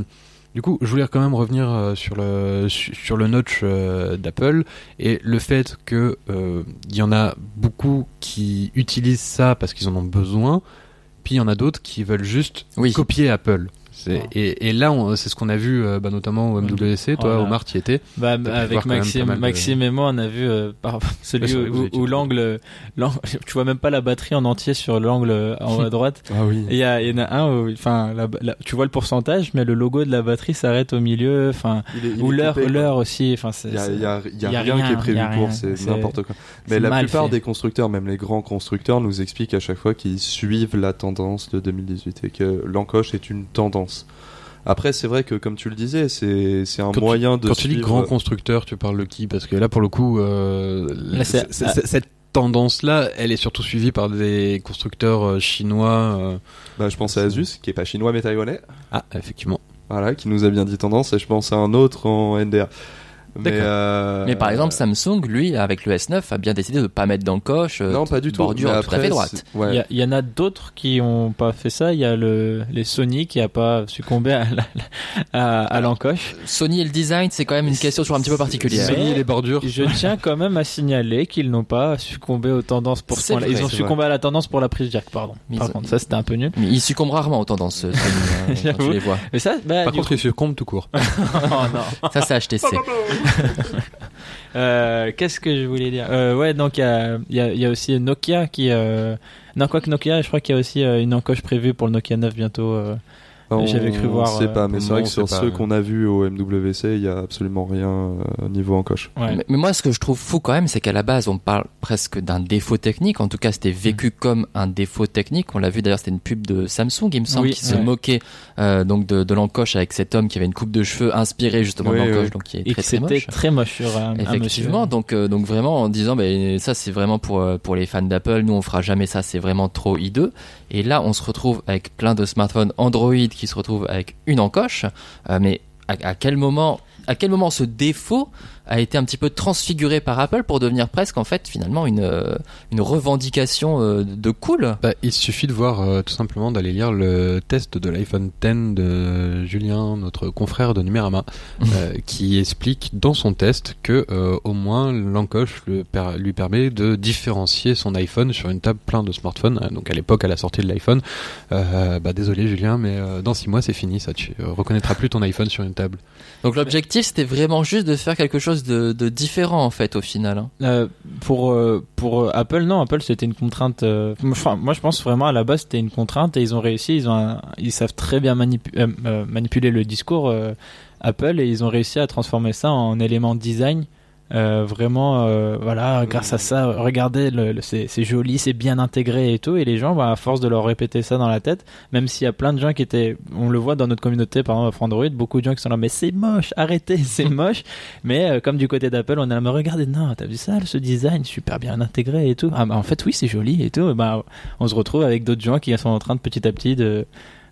du coup, je voulais quand même revenir euh, sur le su- sur le notch euh, d'Apple et le fait que euh, il y en a beaucoup qui utilisent ça parce qu'ils en ont besoin, puis il y en a d'autres qui veulent juste Oui. copier Apple. Ouais. Et, et là, c'est ce qu'on a vu euh, bah, notamment au MWC. Toi, Voilà. Omar, tu y étais. Bah, avec Maxime, mal de- Maxime et moi, on a vu euh, par, celui Ouais, où, où l'angle, tu vois même pas la batterie en entier sur l'angle euh, en haut à droite. Ah oui. Il y, en a un où, enfin, tu vois le pourcentage, mais le logo de la batterie s'arrête au milieu, enfin, ou l'heure, l'heure aussi, enfin. Il y a, y y rien, rien, qui est prévu pour, c'est C'est- n'importe quoi. Mais la plupart fait. des constructeurs, même les grands constructeurs, nous expliquent à chaque fois qu'ils suivent la tendance de 2018 et que l'encoche est une tendance. Après, c'est vrai que, comme tu le disais, c'est c'est un Quand tu- moyen de Quand tu dis grand constructeur, tu parles de qui? Parce que là, pour le coup, euh, Là, cette tendance-là, elle est surtout suivie par des constructeurs euh, chinois. euh, Bah, je pense à Asus, qui est pas chinois mais taïwanais, Ah, effectivement. voilà, qui nous a bien dit tendance, et je pense à un autre en NDR. Mais, euh, Mais par exemple, Samsung, lui, avec le S9, a bien décidé de pas mettre d'encoche. euh, non, pas du tout. Bordure mais tout à fait droite. Il ouais. y, a- il y en a d'autres qui ont pas fait ça. Il y a le, les Sony qui a pas succombé à, la- à, à l'encoche. Sony et le design, c'est quand même une question toujours un petit peu particulière. Sony et les bordures. Je tiens quand même à signaler qu'ils n'ont pas succombé aux tendances pour ce vrai, Ils ont succombé à la tendance pour la prise jack, pardon. Mais Par ils ont- contre, ça c'était un peu nul. Mais il succombe rarement aux tendances, euh, Sony, hein, quand J'avoue. tu les vois. Mais ça, bah, Par contre, ils succombent tout court. Oh, non. Ça, c'est HTC. Euh, Qu'est-ce que je voulais dire? Euh, Ouais, donc il y a, aussi Nokia qui. Euh... Non, quoi que Nokia, je crois qu'il y a aussi une encoche prévue pour le Nokia 9 bientôt. On J'avais cru voir, sait euh, pas, mais c'est vrai que on sur ceux qu'on a vus au MWC, il y a absolument rien euh, niveau encoche. Ouais. Mais, mais moi, ce que je trouve fou quand même, c'est qu'à la base, on parle presque d'un défaut technique. En tout cas, c'était vécu comme un défaut technique. On l'a vu d'ailleurs, c'était une pub de Samsung, il me semble, Oui, qui se moquait euh, donc de, de l'encoche avec cet homme qui avait une coupe de cheveux inspirée justement Oui, de l'encoche, oui. donc qui est Et très très c'était moche. très moche sur un, Effectivement, donc euh, donc vraiment en disant ben ça c'est vraiment pour euh, pour les fans d'Apple, nous on fera jamais ça, c'est vraiment trop hideux. Et là on se retrouve avec plein de smartphones Android qui se retrouvent avec une encoche, Euh, mais à quel moment à quel moment ce défaut a été un petit peu transfiguré par Apple pour devenir presque en fait finalement une euh, une revendication euh, de cool. Bah, il suffit de voir euh, tout simplement d'aller lire le test de l'iPhone X de Julien, notre confrère de Numérama, euh, qui explique dans son test que euh, au moins l'encoche le per- lui permet de différencier son iPhone sur une table plein de smartphones. Donc à l'époque, à la sortie de l'iPhone, bah désolé Julien, mais dans six mois c'est fini, ça tu reconnaîtras plus ton iPhone sur une table. Donc l'objectif c'était vraiment juste de faire quelque chose de, de différent en fait au final. hein. Euh, pour euh, pour euh, Apple, non, Apple c'était une contrainte. moi je pense vraiment à la base c'était une contrainte et ils ont réussi. Ils ont ils savent très bien manipu- manipuler le discours Apple et ils ont réussi à transformer ça en élément design. Euh, vraiment, euh, voilà, grâce à ça, regardez, c'est joli, c'est bien intégré et tout. Et les gens, bah, à force de leur répéter ça dans la tête, même s'il y a plein de gens qui étaient, on le voit dans notre communauté, par exemple, Android, beaucoup de gens qui sont là, mais c'est moche, arrêtez, c'est moche. Mais euh, comme du côté d'Apple, on est là, mais regardez, non, t'as vu ça, ce design super bien intégré et tout. Ah, bah, en fait, oui, c'est joli et tout. Bah, on se retrouve avec d'autres gens qui sont en train de petit à petit de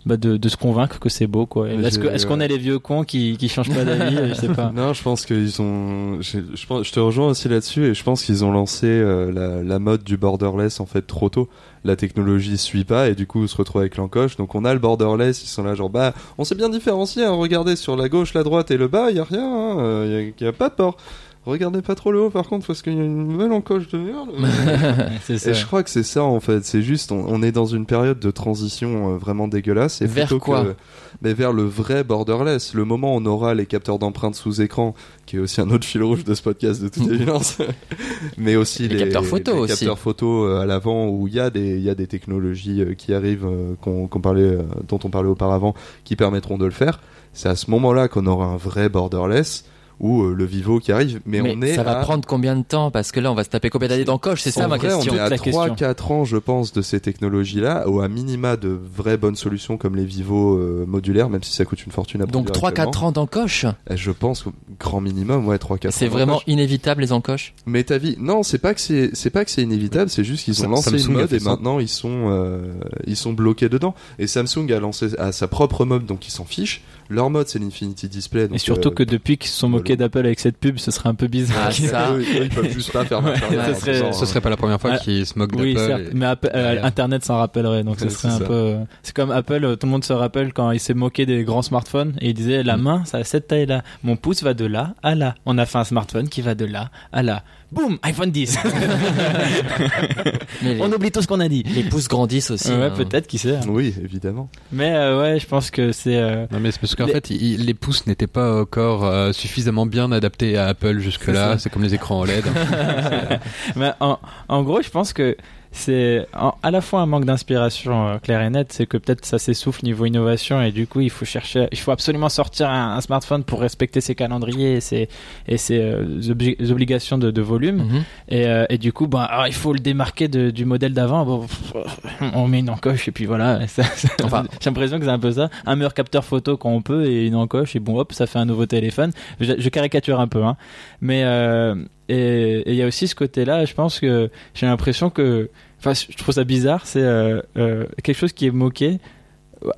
bah, de, de se convaincre que c'est beau quoi. Est-ce qu'on est les vieux cons qui qui changent pas d'avis Je sais pas. Non, je pense qu'ils ont. Je, je, pense- je te rejoins aussi là-dessus et je pense qu'ils ont lancé euh, la, la mode du borderless en fait trop tôt. La technologie suit pas et du coup on se retrouve avec l'encoche. Donc on a le borderless, ils sont là genre bah on s'est bien différencié. Hein, regardez sur la gauche, la droite et le bas, il y a rien, il hein, y, a, y a pas de port. Regardez pas trop le haut par contre parce qu'il y a une nouvelle encoche de merde. c'est ça. Et je crois que c'est ça en fait, c'est juste on, on est dans une période de transition euh, vraiment dégueulasse et Vers plutôt quoi que mais vers le vrai borderless, le moment où on aura les capteurs d'empreintes sous écran qui est aussi un autre fil rouge de ce podcast de toute évidence. mais aussi Les les, capteurs photo les aussi. capteurs photo euh, à l'avant où il y a des il y a des technologies euh, qui arrivent qu'on qu'on parlait dont on parlait auparavant qui permettront de le faire. C'est à ce moment-là qu'on aura un vrai borderless ou euh, le Vivo qui arrive mais, Mais on est ça va à prendre combien de temps? Parce que là, on va se taper combien d'années d'encoche C'est ça ma vrai, question. On est à La question. 3-4 ans, je pense, de ces technologies-là, ou à minima de vraies bonnes solutions comme les Vivo euh, modulaires, même si ça coûte une fortune à Donc produire 3-4 actuellement. ans d'encoche Et Je pense, que grand minimum, ouais, 3-4 ans. C'est vraiment inévitable les encoches? Mais ta vie, non, c'est pas que c'est, c'est pas que c'est inévitable, c'est juste qu'ils ont lancé Samsung une mode et ça. maintenant ils sont, euh, ils sont bloqués dedans. Et Samsung a lancé à sa propre mode, donc ils s'en fichent. Leur mode, c'est l'Infinity Display. Donc, Et surtout euh, que depuis qu'ils se sont moqués d'Apple avec cette pub, ce serait un peu bizarre. Ah, ça. eux, ils peuvent juste pas faire Ouais, ce serait- Ce serait pas la première fois Ah, qu'ils se moquent Oui, d'Apple. certes, et- mais Apple- euh. Internet s'en rappellerait, donc ce serait c'est un ça. peu. euh, C'est comme Apple, tout le monde se rappelle quand il s'est moqué des grands smartphones et il disait la Mm. main, ça a cette taille-là. Mon pouce va de là à là. On a fait un smartphone qui va de là à là. Boum, iPhone 10. Mais les, On oublie tout ce qu'on a dit. les pouces grandissent aussi. ouais, hein. peut-être, qui sait. Oui, évidemment. Mais euh, ouais, je pense que c'est. euh, Non mais c'est parce qu'en Les- fait il- les pouces n'étaient pas encore euh, suffisamment bien adaptés à Apple jusque C'est comme les écrans OLED. Mais en, en gros, je pense que c'est à la fois un manque d'inspiration euh, clair et net, c'est que peut-être ça s'essouffle niveau innovation et du coup il faut chercher, il faut absolument sortir un, un smartphone pour respecter ses calendriers et ses, et ses euh, obli- obligations de, de volume. Mhm. Et, euh, et du coup, alors, il faut le démarquer de- du modèle d'avant. Bon, on met une encoche et puis voilà. Ça- ça- Enfin- j'ai l'impression que c'est un peu ça. Un meilleur capteur photo quand on peut et une encoche et bon hop, ça fait un nouveau téléphone. Je, je caricature un peu, hein. Mais euh, et il y a aussi ce côté-là. Je pense que j'ai l'impression que, enfin, je trouve ça bizarre. C'est euh, euh, quelque chose qui est moqué.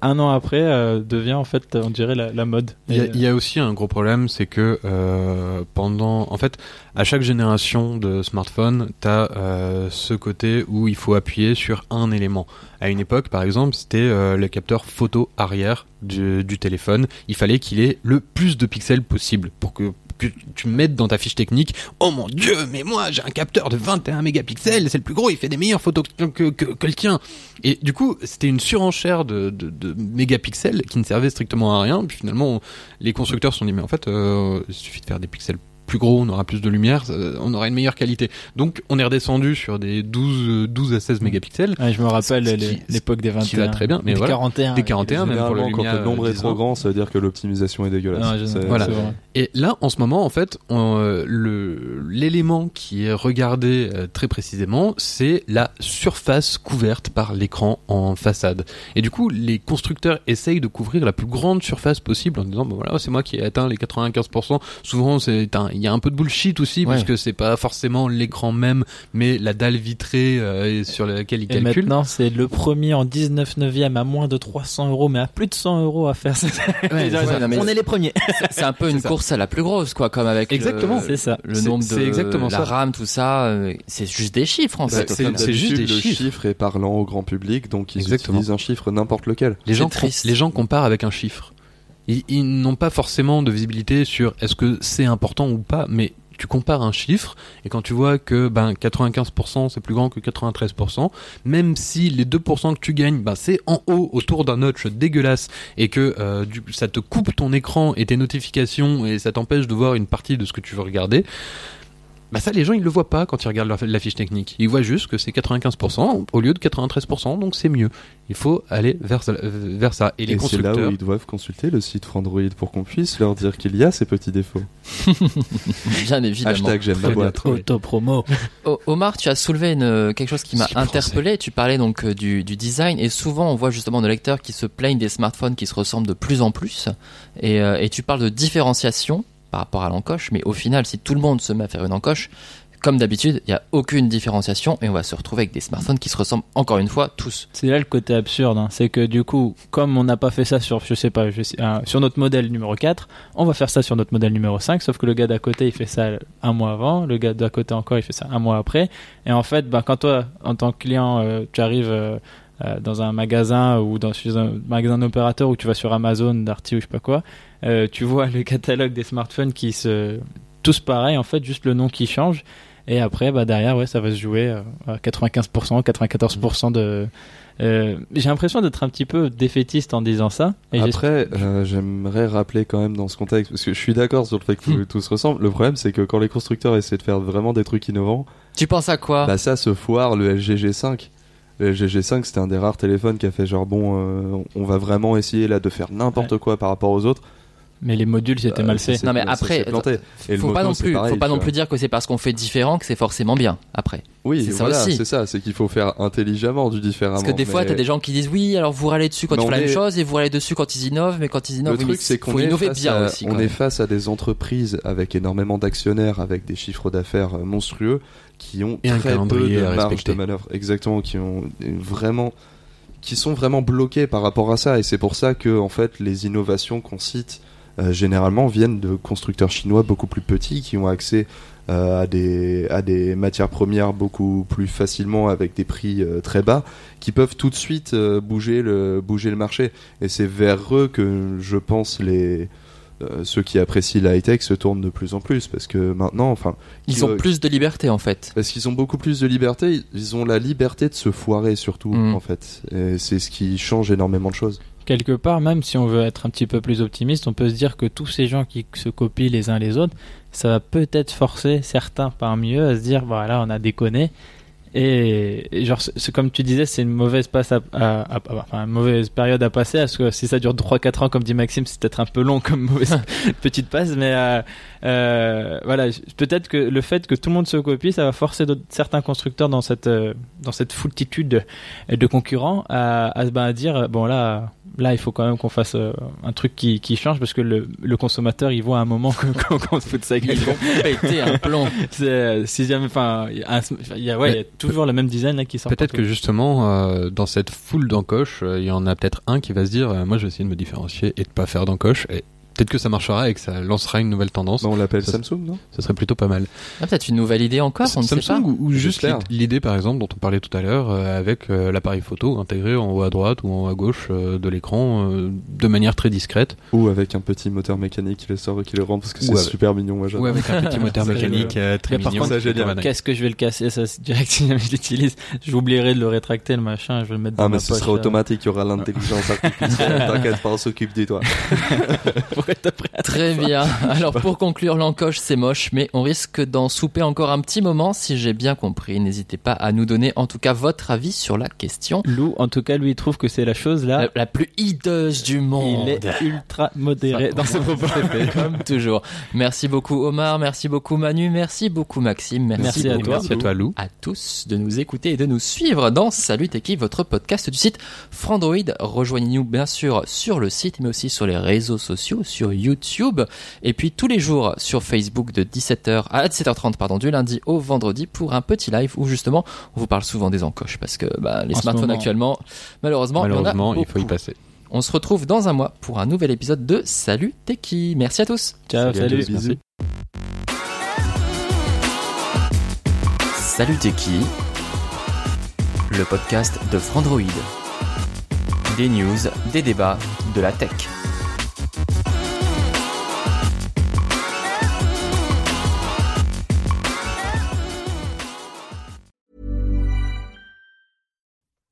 Un an après, euh, devient en fait, on dirait la, la mode. Il y, a, Et, il y a aussi un gros problème, c'est que euh, pendant, en fait, à chaque génération de smartphone, t'as euh, ce côté où il faut appuyer sur un élément. À une époque, par exemple, c'était le capteur photo arrière du, du téléphone. Il fallait qu'il ait le plus de pixels possible pour que que tu mettes dans ta fiche technique oh mon dieu mais moi j'ai un capteur de 21 mégapixels c'est le plus gros il fait des meilleures photos que, que, que- que le tien et du coup c'était une surenchère de, de, de mégapixels qui ne servait strictement à rien puis finalement on- les constructeurs se sont dit mais en fait euh, il suffit de faire des pixels plus gros, on aura plus de lumière, on aura une meilleure qualité. Donc on est redescendu sur des 12, euh, 12 à 16 mégapixels. Ouais, je me rappelle l'époque des 21. qui va très bien, mais des voilà. 41. Des 41 même pour le quand le nombre euh, est trop 10 ans. grand, ça veut dire que l'optimisation est dégueulasse. Non, je- C'est- Voilà. Et là, en ce moment, en fait, on, euh, le l'élément qui est regardé euh, très précisément, c'est la surface couverte par l'écran en façade. Et du coup, les constructeurs essayent de couvrir la plus grande surface possible en disant, bon voilà, c'est moi qui ai atteint les 95%. Souvent, il y a un peu de bullshit aussi, Ouais. puisque c'est pas forcément l'écran même, mais la dalle vitrée euh, sur laquelle ils Et calculent. maintenant, c'est le premier en 19 neuvième à moins de 300 euros, mais à plus de 100 euros à faire. Ouais, non, on est les premiers. C'est un peu une course à la plus grosse, quoi, comme avec Exactement. le, C'est ça. le nombre de c'est exactement la ça. RAM, tout ça. euh, C'est juste des chiffres en Bah, fait. c'est- juste des le chiffres. chiffre est parlant au grand public, donc ils Exactement. utilisent un chiffre n'importe lequel. Les gens, triste. les gens comparent avec un chiffre. Ils, ils n'ont pas forcément de visibilité sur est-ce que c'est important ou pas, mais tu compares un chiffre et quand tu vois que ben 95% c'est plus grand que 93%, même si les 2% que tu gagnes, ben c'est en haut autour d'un notch dégueulasse et que euh, ça te coupe ton écran et tes notifications et ça t'empêche de voir une partie de ce que tu veux regarder. Bah ça, les gens, ils le voient pas quand ils regardent leur- la fiche technique. Ils voient juste que c'est 95% au lieu de 93%, donc c'est mieux. Il faut aller vers, ça- euh, vers ça. Et les Et c'est là où ils doivent consulter le site Android pour qu'on puisse leur dire qu'il y a ces petits défauts. Bien évidemment. Hashtag j'aime la Très boîte. Auto-promo. Omar, tu as soulevé une, euh, quelque chose qui m'a français. interpellé. Tu parlais donc euh, du, du design et souvent on voit justement de lecteurs qui se plaignent des smartphones qui se ressemblent de plus en plus. Et, et tu parles de différenciation par rapport à l'encoche, mais au final, si tout le monde se met à faire une encoche, comme d'habitude, il n'y a aucune différenciation et on va se retrouver avec des smartphones qui se ressemblent encore une fois tous. C'est là le côté absurde, hein. c'est que du coup, comme on n'a pas fait ça sur, je sais pas, euh, sur notre modèle numéro 4, on va faire ça sur notre modèle numéro 5, sauf que le gars d'à côté il fait ça un mois avant, le gars d'à côté encore il fait ça un mois après, et en fait, bah, quand toi, en tant que client, euh, tu arrives euh, dans un magasin ou dans un magasin d'opérateur ou tu vas sur Amazon, Darty ou je sais pas quoi, euh, tu vois le catalogue des smartphones qui se tous pareils en fait, juste le nom qui change. Et après, bah derrière, ouais, ça va se jouer euh, à 95%, 94% de. Euh, J'ai l'impression d'être un petit peu défaitiste en disant ça. Et Après, euh, j'aimerais rappeler quand même dans ce contexte, parce que je suis d'accord sur le fait que Hmm. tout se ressemble. Le problème, c'est que quand les constructeurs essaient de faire vraiment des trucs innovants, Tu penses à quoi? bah ça se foire le LG G5. Le LG G5, c'était un des rares téléphones qui a fait genre bon, euh, on va vraiment essayer là de faire n'importe quoi par rapport aux autres. Mais les modules, c'était Euh, mal ça fait. Non, mais ça après, faut pas non plus, pareil, faut pas non plus dire que c'est parce qu'on fait différent que c'est forcément bien. Après, Oui, C'est ça voilà, aussi. c'est ça, c'est qu'il faut faire intelligemment du différemment. parce que des fois, mais t'as des gens qui disent oui, alors vous râlez dessus quand Mais ils font on la même chose et vous râlez dessus quand ils innovent, mais quand ils innovent, Le truc, c'est qu'on innover bien à, aussi. on est face à des entreprises avec énormément d'actionnaires, avec des chiffres d'affaires euh, monstrueux, qui ont Et un très peu de marge de manœuvre. Exactement, qui ont vraiment, qui sont vraiment bloqués par rapport à ça. Et c'est pour ça que, en fait, les innovations qu'on cite généralement viennent de constructeurs chinois beaucoup plus petits, qui ont accès euh, à des à des matières premières beaucoup plus facilement avec des prix euh, très bas, qui peuvent tout de suite euh, bouger le bouger le marché. Et c'est vers eux que je pense les euh, ceux qui apprécient la high-tech se tournent de plus en plus parce que maintenant, enfin, Ils ont plus de liberté en fait. parce qu'ils ont beaucoup plus de liberté, ils ont la liberté de se foirer surtout Mm. en fait. Et c'est ce qui change énormément de choses. Quelque part, même si on veut être un petit peu plus optimiste, on peut se dire que tous ces gens qui se copient les uns les autres, ça va peut-être forcer certains parmi eux à se dire, voilà, on a déconné. Et, et genre, c'est comme tu disais, c'est une mauvaise passe à, à- à- enfin, une mauvaise période à passer. Parce que si ça dure 3-4 ans, comme dit Maxime, c'est peut-être un peu long comme mauvaise petite passe. Mais euh, euh, voilà, peut-être que le fait que tout le monde se copie, ça va forcer certains constructeurs dans cette euh, dans cette foultitude de, de concurrents à, à, ben, à dire bon là là il faut quand même qu'on fasse euh, un truc qui, qui change parce que le, le consommateur il voit à un moment qu'on se fout de sa gueule. Ils vont péter un. C'est euh, si jamais enfin il y a, ouais, y toujours le même design là qui sort. Peut-être que justement, euh, dans cette foule d'encoches, euh, il y en a peut-être un qui va se dire, euh, moi je vais essayer de me différencier et de pas faire d'encoches. Et peut-être que ça marchera et que ça lancera une nouvelle tendance. on l'appelle Ça- Samsung, non? Ce serait plutôt pas mal. Ah, Peut-être une nouvelle idée encore, on ne sait pas. Samsung ou, ou juste l'idée par exemple dont on parlait tout à l'heure euh, avec euh, l'appareil photo intégré en haut à droite ou en haut à gauche euh, de l'écran euh, de manière très discrète Ou avec un petit moteur mécanique qui les sort et qui les rend parce que c'est avec- super mignon. Moi, ou avec un petit moteur mécanique euh, très Mais par mignon. ça, Qu'est-ce que je vais le casser ça c'est direct si jamais je l'utilise J'oublierai de le rétracter le machin, je vais le mettre dans Ah, ma mais ce poche, sera automatique, il y aura l'intelligence artificielle. T'inquiète pas, on s'occupe de toi. Pour être prêt à Très bien. Alors pour conclure, l'encoche c'est moche, mais on risque d'en souper encore un petit moment si j'ai bien compris. N'hésitez pas à nous donner en tout cas votre avis sur la question. Lou, en tout cas, lui, il trouve que c'est la chose là. La, la plus hideuse du monde. il est ultra modéré dans ses propos. Comme toujours. Merci beaucoup Omar, merci beaucoup Manu, merci beaucoup Maxime, merci, Merci à toi. Merci à toi Lou. à tous de nous écouter et de nous suivre dans Salut Techie, votre podcast du site Frandroid. Rejoignez-nous bien sûr sur le site, mais aussi sur les réseaux sociaux, sur YouTube, et puis tous les jours sur Facebook de 17h à 17h30, pardon, du lundi au vendredi pour un petit live où justement on vous parle souvent des encoches parce que bah, les En smartphones moment. actuellement, malheureusement, il y en a Malheureusement, il faut y passer. On se retrouve dans un mois pour un nouvel épisode de Salut Techie. Merci à tous. Ciao, Salut salut. tous, Bisous. merci. Salut Techie, le podcast de Frandroid. Des news, des débats, de la tech.